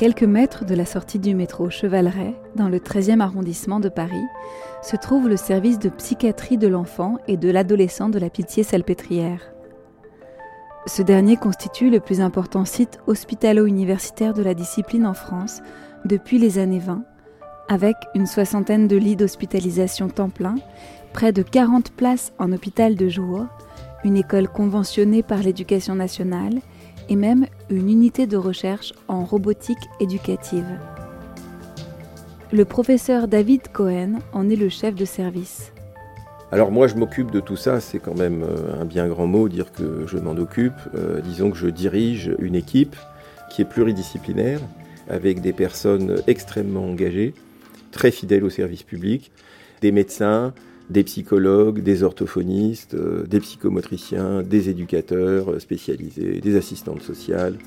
Quelques mètres de la sortie du métro Chevaleret, dans le 13e arrondissement de Paris, se trouve le service de psychiatrie de l'enfant et de l'adolescent de la Pitié-Salpêtrière. Ce dernier constitue le plus important site hospitalo-universitaire de la discipline en France depuis les années 20, avec une soixantaine de lits d'hospitalisation temps plein, près de 40 places en hôpital de jour, une école conventionnée par l'éducation nationale et même une unité de recherche en robotique éducative. Le professeur David Cohen en est le chef de service. Alors moi je m'occupe de tout ça, c'est quand même euh, un bien grand mot dire que je m'en occupe. Euh, disons que je dirige une équipe qui est pluridisciplinaire, avec des personnes extrêmement engagées, très fidèles au service public, des médecins, des psychologues, des orthophonistes, euh, des psychomotriciens, des éducateurs spécialisés, des assistantes sociales.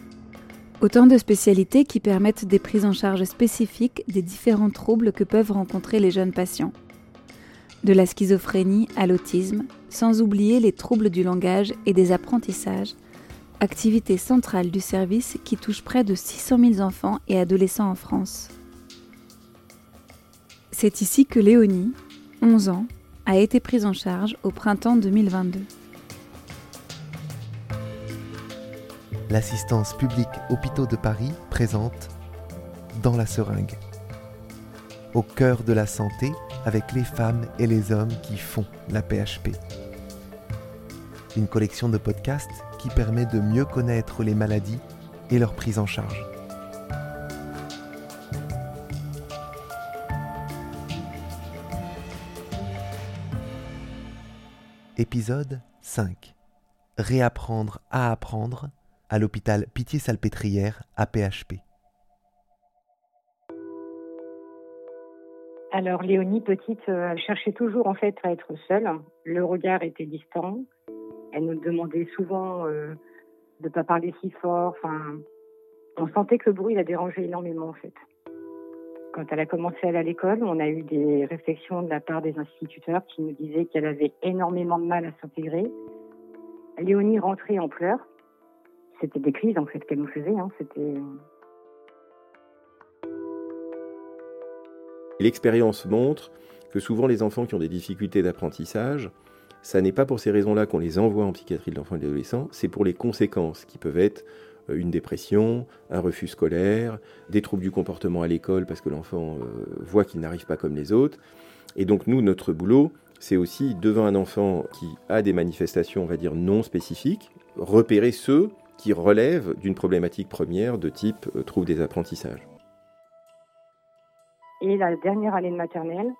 Autant de spécialités qui permettent des prises en charge spécifiques des différents troubles que peuvent rencontrer les jeunes patients. De la schizophrénie à l'autisme, sans oublier les troubles du langage et des apprentissages, activité centrale du service qui touche près de 600 000 enfants et adolescents en France. C'est ici que Léonie, 11 ans, a été prise en charge au printemps 2022. L'assistance publique Hôpitaux de Paris présente Dans la seringue. Au cœur de la santé avec les femmes et les hommes qui font la PHP. Une collection de podcasts qui permet de mieux connaître les maladies et leur prise en charge. Épisode 5. Réapprendre à apprendre à l'hôpital Pitié-Salpêtrière à PHP. Alors Léonie, petite, euh, cherchait toujours en fait à être seule. Le regard était distant. Elle nous demandait souvent euh, de ne pas parler si fort. On sentait que le bruit la dérangeait énormément en fait. Quand elle a commencé à aller à l'école, on a eu des réflexions de la part des instituteurs qui nous disaient qu'elle avait énormément de mal à s'intégrer. Léonie rentrait en pleurs. C'était des crises en fait qu'elle nous faisait. Hein. C'était L'expérience montre que souvent les enfants qui ont des difficultés d'apprentissage, ça n'est pas pour ces raisons-là qu'on les envoie en psychiatrie de l'enfant et de l'adolescent, c'est pour les conséquences qui peuvent être euh, une dépression, un refus scolaire, des troubles du comportement à l'école parce que l'enfant euh, voit qu'il n'arrive pas comme les autres. Et donc nous, notre boulot, c'est aussi devant un enfant qui a des manifestations, on va dire, non spécifiques, repérer ceux qui relèvent d'une problématique première de type euh, trouble des apprentissages. Et la dernière année de maternelle,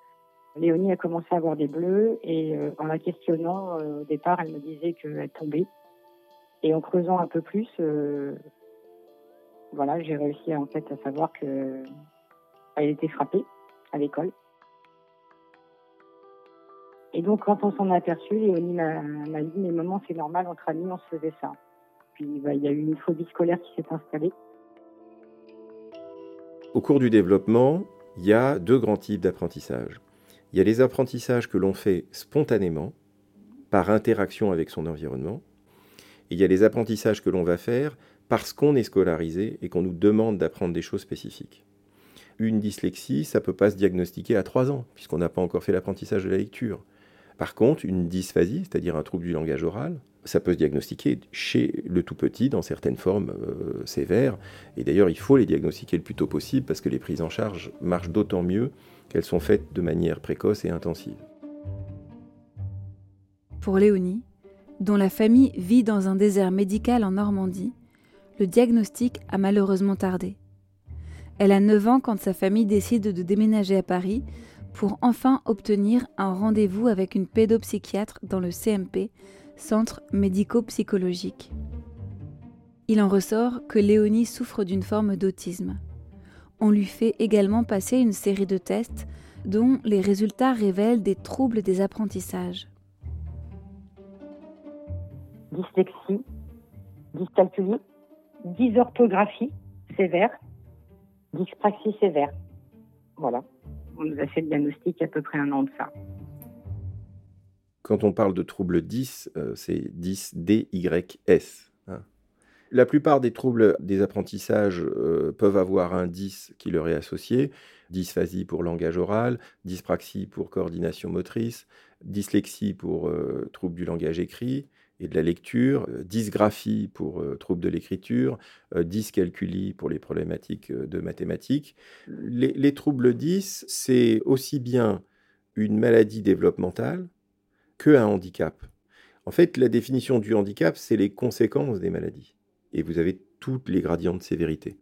Léonie a commencé à avoir des bleus et en la questionnant, au départ, elle me disait qu'elle tombait. Et en creusant un peu plus, euh, voilà, j'ai réussi en fait à savoir que elle était frappée à l'école. Et donc quand on s'en a aperçu, Léonie m'a dit mais maman c'est normal entre amis on se faisait ça. Puis bah, il y a eu une phobie scolaire qui s'est installée. Au cours du développement, il y a deux grands types d'apprentissage. Il y a les apprentissages que l'on fait spontanément, par interaction avec son environnement, il y a les apprentissages que l'on va faire parce qu'on est scolarisé et qu'on nous demande d'apprendre des choses spécifiques. Une dyslexie, ça ne peut pas se diagnostiquer à 3 ans, puisqu'on n'a pas encore fait l'apprentissage de la lecture. Par contre, une dysphasie, c'est-à-dire un trouble du langage oral, ça peut se diagnostiquer chez le tout petit dans certaines formes euh, sévères. Et d'ailleurs, il faut les diagnostiquer le plus tôt possible parce que les prises en charge marchent d'autant mieux qu'elles sont faites de manière précoce et intensive. Pour Léonie, dont la famille vit dans un désert médical en Normandie, le diagnostic a malheureusement tardé. Elle a 9 ans quand sa famille décide de déménager à Paris pour enfin obtenir un rendez-vous avec une pédopsychiatre dans le CMP, Centre médico-psychologique. Il en ressort que Léonie souffre d'une forme d'autisme. On lui fait également passer une série de tests dont les résultats révèlent des troubles des apprentissages dyslexie, dyscalculie, dysorthographie sévère, dyspraxie sévère. Voilà. On nous a fait le diagnostic à peu près un an de ça. Quand on parle de trouble 10, euh, c'est 10 DYS. Hein. La plupart des troubles des apprentissages euh, peuvent avoir un 10 qui leur est associé. Dysphasie pour langage oral, dyspraxie pour coordination motrice, dyslexie pour euh, troubles du langage écrit de la lecture, euh, dysgraphie pour troubles de l'écriture, dyscalculie pour les problématiques de mathématiques. Les, les troubles 10, c'est aussi bien une maladie développementale que un handicap. En fait, la définition du handicap, c'est les conséquences des maladies. Et vous avez toutes les gradients de sévérité.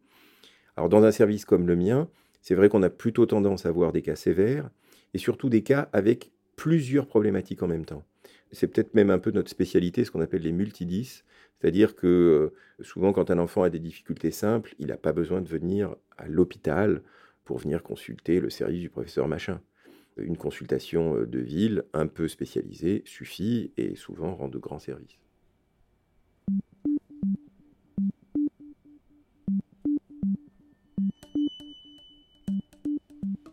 Alors, dans un service comme le mien, c'est vrai qu'on a plutôt tendance à voir des cas sévères et surtout des cas avec plusieurs problématiques en même temps. C'est peut-être même un peu notre spécialité, ce qu'on appelle les multidis, c'est-à-dire que euh, souvent quand un enfant a des difficultés simples, il n'a pas besoin de venir à l'hôpital pour venir consulter le service du professeur machin. Une consultation euh, de ville un peu spécialisée suffit et souvent rend de grands services.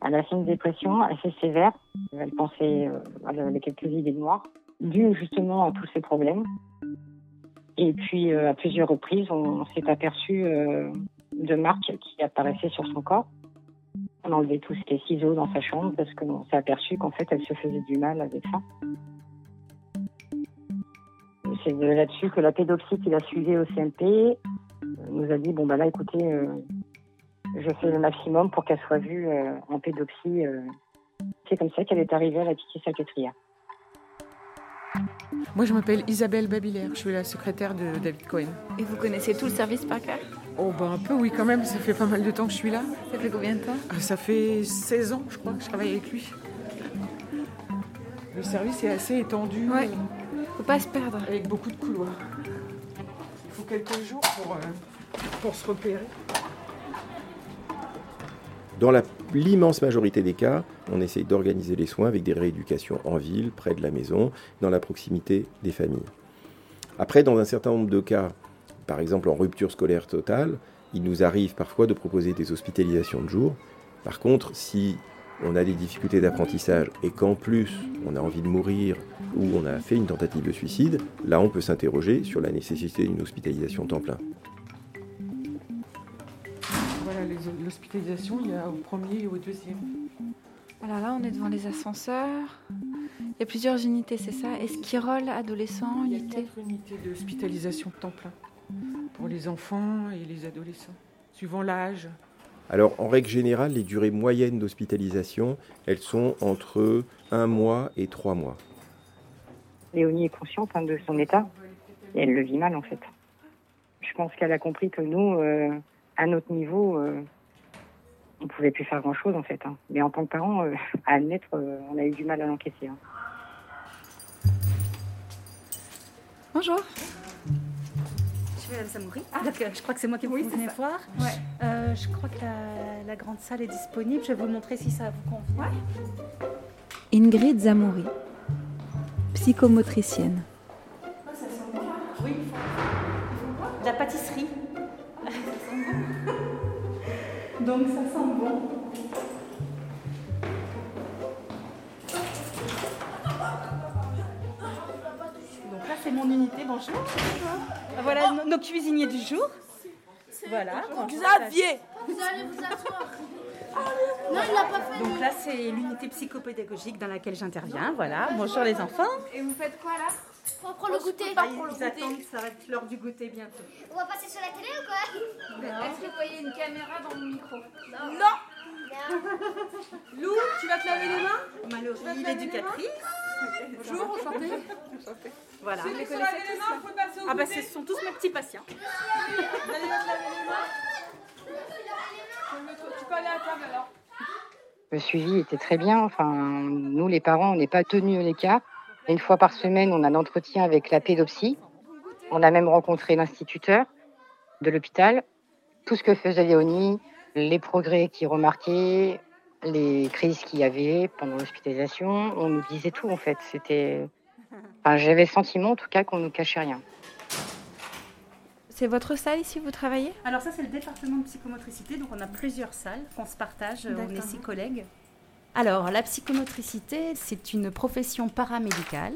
Elle a fait une dépression assez sévère. Elle pensait, euh, elle avait quelques idées noires, dues justement à tous ces problèmes. Et puis, euh, à plusieurs reprises, on, s'est aperçu de marques qui apparaissaient sur son corps. On enlevait tous ces ciseaux dans sa chambre parce qu'on s'est aperçu qu'en fait, elle se faisait du mal avec ça. C'est là-dessus que la pédopsie qui l'a suivie au CMP euh, nous a dit bon, bah là, écoutez, euh, je fais le maximum pour qu'elle soit vue euh, en pédopsie. C'est comme ça qu'elle est arrivée à la petite salpêtrière. Moi, je m'appelle Isabelle Babilaire, je suis la secrétaire de David Cohen. Et vous connaissez tout le service par cœur? Oh, bah un peu, oui, quand même. Ça fait pas mal de temps que je suis là. Ça fait combien de temps? Ah, Ça fait 16 ans, je crois, que je travaille avec lui. Le service est assez étendu. Ouais. Faut pas se perdre. Avec beaucoup de couloirs. Il faut quelques jours pour, euh, pour se repérer. Dans l'immense majorité des cas, on essaye d'organiser les soins avec des rééducations en ville, près de la maison, dans la proximité des familles. Après, dans un certain nombre de cas, par exemple en rupture scolaire totale, il nous arrive parfois de proposer des hospitalisations de jour. Par contre, si on a des difficultés d'apprentissage et qu'en plus on a envie de mourir ou on a fait une tentative de suicide, là on peut s'interroger sur la nécessité d'une hospitalisation temps plein l'hospitalisation, il y a au premier et au deuxième. Alors là, on est devant les ascenseurs. Il y a plusieurs unités, c'est ça Esquirol, adolescents, unité Il y a quatre unités d'hospitalisation temps plein pour les enfants et les adolescents, suivant l'âge. Alors, en règle générale, les durées moyennes d'hospitalisation, elles sont entre un mois et trois mois. Léonie est consciente hein, de son état et elle le vit mal en fait. Je pense qu'elle a compris que nous, euh, à notre niveau, euh, on ne pouvait plus faire grand-chose en fait. Hein. Mais en tant que parent, euh, à admettre, euh, on a eu du mal à l'encaisser. Hein. Bonjour. Je suis Madame Samouri. Ah, je crois que c'est moi qui vous venez voir. Ouais. je crois que la, grande salle est disponible. Je vais vous montrer si ça vous convient. Ingrid Zamouri, psychomotricienne. Oui. La pâtisserie. Donc ça sent bon. Donc là c'est mon unité, bonjour. Voilà nos cuisiniers du jour. Voilà. Xavier Vous allez vous asseoir. Non, il l'a pas fait. Donc là c'est l'unité psychopédagogique dans laquelle j'interviens. Voilà. Bonjour les enfants. Et vous faites quoi là? Pour prendre le goûter. Pas Ils attendent, ça va être l'heure du goûter bientôt. On va passer sur la télé ou quoi? Est-ce que vous voyez une caméra dans le micro? Non. Lou, tu vas te laver les mains? Mallory, l'éducatrice. Bonjour, enchantée. Voilà. Ceux qui se laver les mains, faut passer au Ah bah ce sont tous mes petits patients. Vous allez te laver les mains? Tu peux aller à table alors. Le suivi était très bien. Enfin, nous, les parents, on n'est pas tenus les cas. Une fois par semaine, on a un entretien avec la pédopsie. On a même rencontré l'instituteur de l'hôpital. Tout ce que faisait Léonie, les progrès qu'il remarquait, les crises qu'il y avait pendant l'hospitalisation, on nous disait tout en fait. C'était, enfin, j'avais le sentiment en tout cas qu'on nous cachait rien. C'est votre salle ici, vous travaillez? Alors ça c'est le département de psychomotricité, donc on a plusieurs salles qu'on se partage, on est six collègues. Alors, la psychomotricité, c'est une profession paramédicale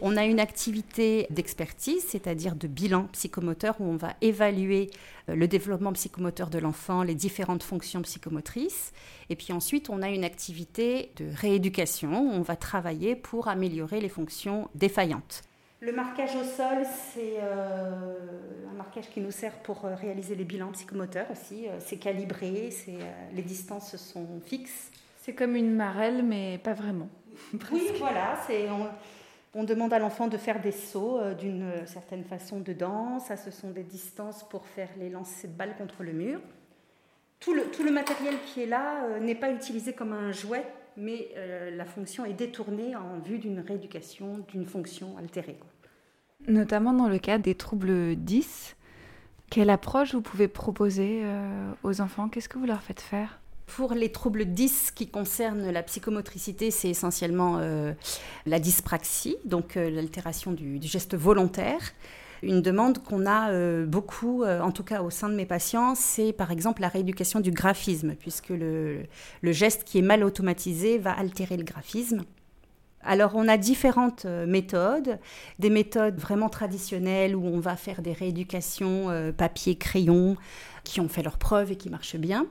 On a une activité d'expertise, c'est-à-dire de bilan psychomoteur, où on va évaluer euh, le développement psychomoteur de l'enfant, les différentes fonctions psychomotrices. Et puis ensuite, on a une activité de rééducation, où on va travailler pour améliorer les fonctions défaillantes. Le marquage au sol, c'est euh, un marquage qui nous sert pour euh, réaliser les bilans psychomoteurs aussi. c'est calibré, les distances sont fixes. C'est comme une marelle, mais pas vraiment. Oui, voilà, c'est on demande à l'enfant de faire des sauts euh, d'une certaine façon dedans. Ça, ce sont des distances pour faire les lancers de balles contre le mur. Tout le, tout le matériel qui est là euh, n'est pas utilisé comme un jouet, mais euh, la fonction est détournée en vue d'une rééducation, d'une fonction altérée. Notamment dans le cas des troubles 10, quelle approche vous pouvez proposer aux enfants? Qu'est-ce que vous leur faites faire? Pour les troubles 10 qui concernent la psychomotricité, c'est essentiellement euh, la dyspraxie, donc euh, l'altération du, geste volontaire. Une demande qu'on a euh, beaucoup, en tout cas au sein de mes patients, c'est par exemple la rééducation du graphisme, puisque le, le, geste qui est mal automatisé va altérer le graphisme. Alors on a différentes méthodes, des méthodes vraiment traditionnelles où on va faire des rééducations papier-crayon qui ont fait leurs preuves et qui marchent bien.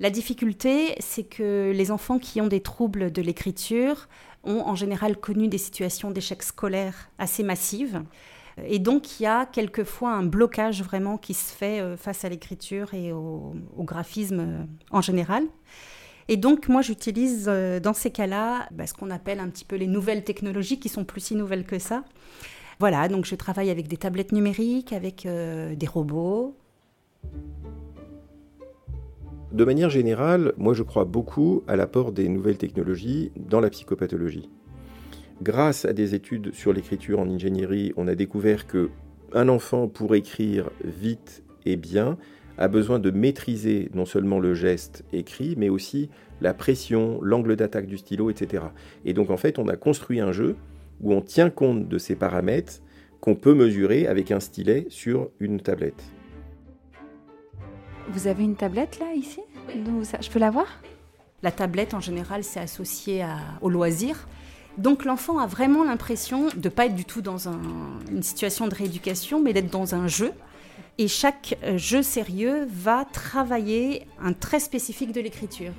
La difficulté, c'est que les enfants qui ont des troubles de l'écriture ont en général connu des situations d'échec scolaire assez massives. Et donc, il y a quelquefois un blocage vraiment qui se fait euh, face à l'écriture et au, graphisme euh, en général. Et donc, moi, j'utilise euh, dans ces cas-là bah, ce qu'on appelle un petit peu les nouvelles technologies qui sont plus si nouvelles que ça. Voilà, donc je travaille avec des tablettes numériques, avec des robots. De manière générale, moi je crois beaucoup à l'apport des nouvelles technologies dans la psychopathologie. Grâce à des études sur l'écriture en ingénierie, on a découvert que un enfant pour écrire vite et bien a besoin de maîtriser non seulement le geste écrit, mais aussi la pression, l'angle d'attaque du stylo, etc. Et donc en fait, on a construit un jeu où on tient compte de ces paramètres qu'on peut mesurer avec un stylet sur une tablette. Vous avez une tablette là, ici? Je peux la voir? La tablette, en général, c'est associé au loisir. Donc l'enfant a vraiment l'impression de ne pas être du tout dans une situation de rééducation, mais d'être dans un jeu. Et chaque euh, jeu sérieux va travailler un trait spécifique de l'écriture.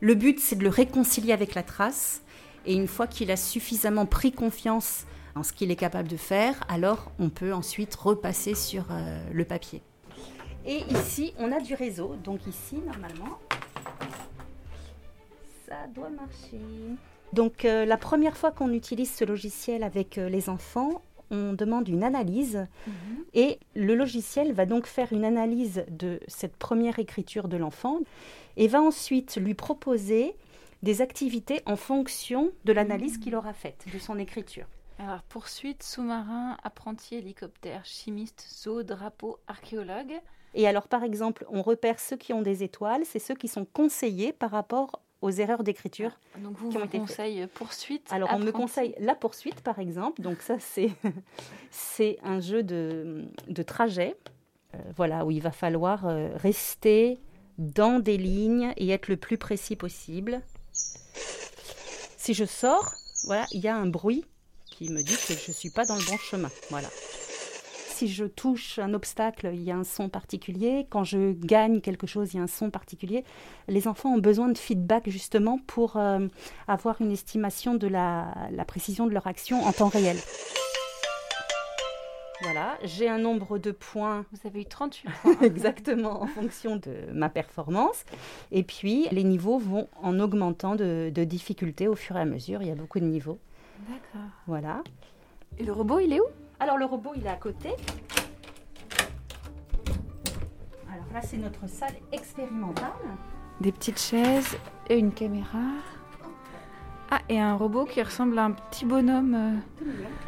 Le but, c'est de le réconcilier avec la trace. Et une fois qu'il a suffisamment pris confiance en ce qu'il est capable de faire, alors on peut ensuite repasser sur euh, le papier. Et ici, on a du réseau. Donc ici, normalement, ça doit marcher. Donc euh, la première fois qu'on utilise ce logiciel avec euh, les enfants, on demande une analyse mhm. et le logiciel va donc faire une analyse de cette première écriture de l'enfant et va ensuite lui proposer des activités en fonction de l'analyse qu'il aura faite de son écriture. Alors, poursuite, sous-marin, apprenti, hélicoptère, chimiste, zoo, drapeau, archéologue. Et alors, par exemple, on repère ceux qui ont des étoiles, c'est ceux qui sont conseillés par rapport aux erreurs d'écriture. Ah, donc vous me conseillez poursuite. Alors on me conseille la poursuite par exemple. Donc ça c'est c'est un jeu de, de trajet. Euh, voilà où il va falloir euh, rester dans des lignes et être le plus précis possible. Si je sors, voilà, il y a un bruit qui me dit que je ne suis pas dans le bon chemin. Voilà si je touche un obstacle, il y a un son particulier. Quand je gagne quelque chose, il y a un son particulier. Les enfants ont besoin de feedback justement pour euh, avoir une estimation de la, précision de leur action en temps réel. Voilà, j'ai un nombre de points. Vous avez eu 38 points. Exactement, en fonction de ma performance. Et puis, les niveaux vont en augmentant de, de difficulté au fur et à mesure. Il y a beaucoup de niveaux. D'accord. Voilà. Et le robot, il est où? Alors le robot, il est à côté. Alors là, c'est notre salle expérimentale. Des petites chaises et une caméra. Ah, et un robot qui ressemble à un petit bonhomme.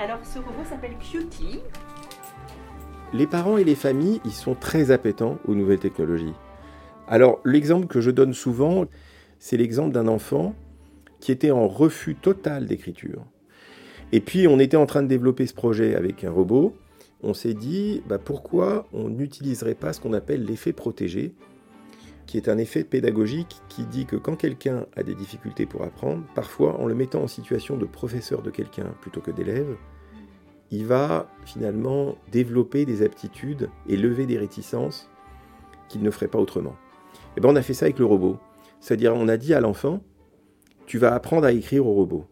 Alors ce robot s'appelle Cutie. Les parents et les familles, ils sont très appétents aux nouvelles technologies. Alors l'exemple que je donne souvent, c'est l'exemple d'un enfant qui était en refus total d'écriture. Et puis on était en train de développer ce projet avec un robot. On s'est dit bah, pourquoi on n'utiliserait pas ce qu'on appelle l'effet protégé, qui est un effet pédagogique qui dit que quand quelqu'un a des difficultés pour apprendre, parfois en le mettant en situation de professeur de quelqu'un plutôt que d'élève, il va finalement développer des aptitudes et lever des réticences qu'il ne ferait pas autrement. Et ben on a fait ça avec le robot. C'est-à-dire on a dit à l'enfant, tu vas apprendre à écrire au robot.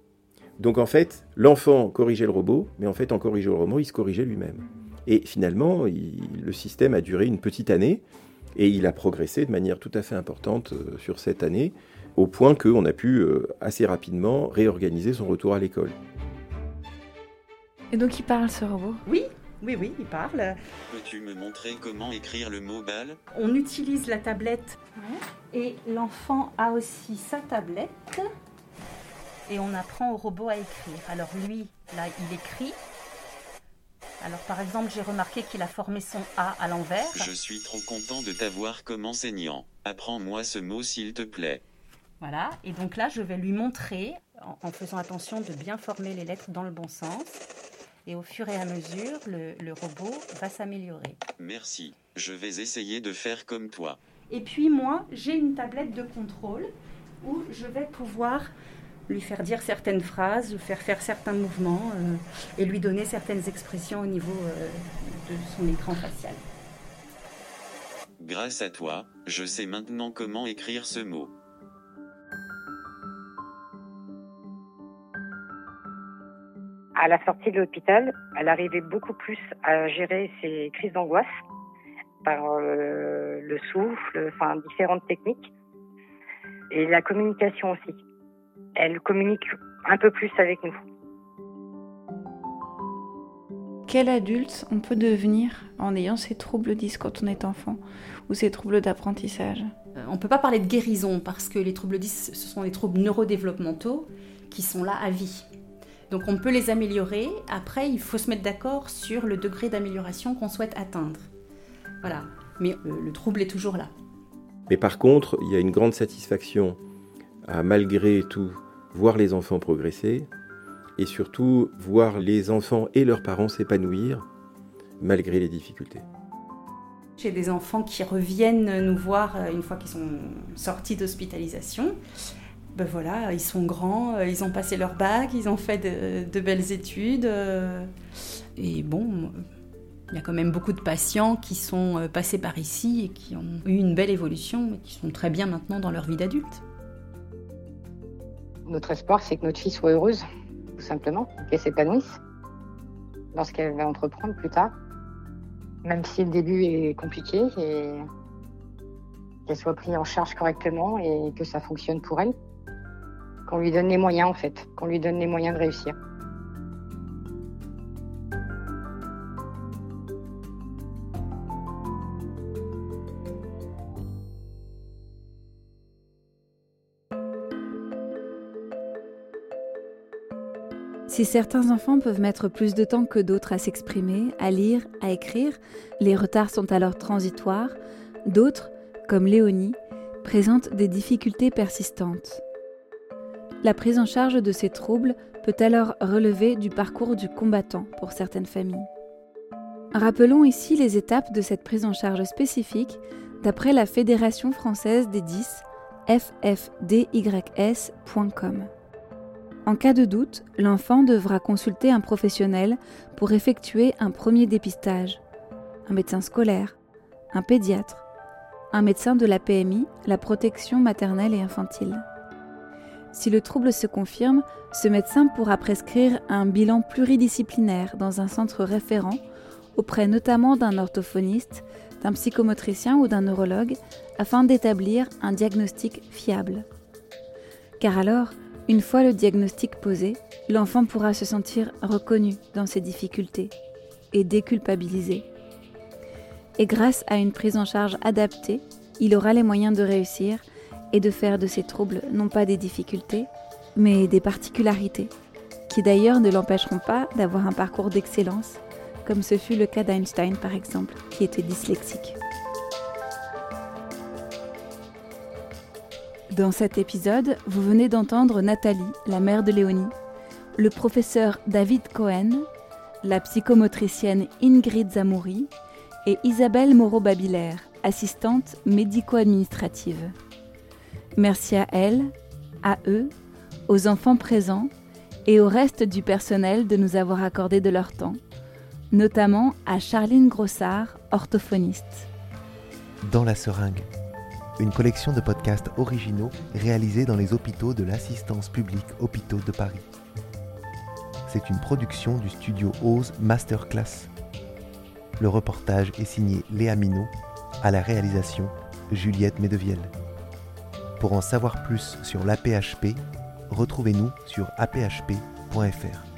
Donc en fait, l'enfant corrigeait le robot, mais en fait en corrigeant le robot, il se corrigeait lui-même. Et finalement, le système a duré une petite année, et il a progressé de manière tout à fait importante euh, sur cette année, au point qu'on a pu euh, assez rapidement réorganiser son retour à l'école. Et donc il parle ce robot? Oui, oui, oui, il parle. Peux-tu me montrer comment écrire le mot balle? On utilise la tablette et l'enfant a aussi sa tablette et on apprend au robot à écrire. Alors lui, là, il écrit. Alors par exemple, j'ai remarqué qu'il a formé son A à l'envers. Je suis trop content de t'avoir comme enseignant. Apprends-moi ce mot s'il te plaît. Voilà, et donc là, je vais lui montrer, en, faisant attention de bien former les lettres dans le bon sens. Et au fur et à mesure, le, le robot va s'améliorer. Merci, je vais essayer de faire comme toi. Et puis moi, j'ai une tablette de contrôle où je vais pouvoir lui faire dire certaines phrases, lui faire faire certains mouvements euh, et lui donner certaines expressions au niveau euh, de son écran facial. Grâce à toi, je sais maintenant comment écrire ce mot. À la sortie de l'hôpital, elle arrivait beaucoup plus à gérer ses crises d'angoisse par euh, le souffle, enfin différentes techniques et la communication aussi elle communique un peu plus avec nous. Quel adulte on peut devenir en ayant ces troubles 10 quand on est enfant ou ces troubles d'apprentissage? Euh, On ne peut pas parler de guérison parce que les troubles 10, ce sont des troubles neurodéveloppementaux qui sont là à vie. Donc on peut les améliorer. Après, il faut se mettre d'accord sur le degré d'amélioration qu'on souhaite atteindre. Voilà. Mais le, le trouble est toujours là. Mais par contre, il y a une grande satisfaction à malgré tout voir les enfants progresser et surtout voir les enfants et leurs parents s'épanouir malgré les difficultés. J'ai des enfants qui reviennent nous voir euh, une fois qu'ils sont sortis d'hospitalisation. Ben voilà, ils sont grands, euh, ils ont passé leur bac, ils ont fait de, belles études. Euh, et bon, il y a quand même beaucoup de patients qui sont passés par ici et qui ont eu une belle évolution et qui sont très bien maintenant dans leur vie d'adulte. Notre espoir, c'est que notre fille soit heureuse, tout simplement, qu'elle s'épanouisse dans ce qu'elle va entreprendre plus tard. Même si le début est compliqué et qu'elle soit prise en charge correctement et que ça fonctionne pour elle. Qu'on lui donne les moyens, en fait, qu'on lui donne les moyens de réussir. Si certains enfants peuvent mettre plus de temps que d'autres à s'exprimer, à lire, à écrire, les retards sont alors transitoires, d'autres, comme Léonie, présentent des difficultés persistantes. La prise en charge de ces troubles peut alors relever du parcours du combattant pour certaines familles. Rappelons ici les étapes de cette prise en charge spécifique d'après la Fédération française des 10, ffdys.com. En cas de doute, l'enfant devra consulter un professionnel pour effectuer un premier dépistage, un médecin scolaire, un pédiatre, un médecin de la PMI, la protection maternelle et infantile. Si le trouble se confirme, ce médecin pourra prescrire un bilan pluridisciplinaire dans un centre référent auprès notamment d'un orthophoniste, d'un psychomotricien ou d'un neurologue afin d'établir un diagnostic fiable. Car alors, une fois le diagnostic posé, l'enfant pourra se sentir reconnu dans ses difficultés et déculpabilisé. Et grâce à une prise en charge adaptée, il aura les moyens de réussir et de faire de ses troubles non pas des difficultés, mais des particularités, qui d'ailleurs ne l'empêcheront pas d'avoir un parcours d'excellence, comme ce fut le cas d'Einstein par exemple, qui était dyslexique. Dans cet épisode, vous venez d'entendre Nathalie, la mère de Léonie, le professeur David Cohen, la psychomotricienne Ingrid Zamouri et Isabelle Moreau-Babilaire, assistante médico-administrative. Merci à elle, à eux, aux enfants présents et au reste du personnel de nous avoir accordé de leur temps notamment à Charline Grossard, orthophoniste. Dans la seringue, une collection de podcasts originaux réalisés dans les hôpitaux de l'assistance publique Hôpitaux de Paris. C'est une production du studio Ose Masterclass. Le reportage est signé Léa Minot, à la réalisation Juliette Medevielle. Pour en savoir plus sur l'APHP, retrouvez-nous sur aphp.fr.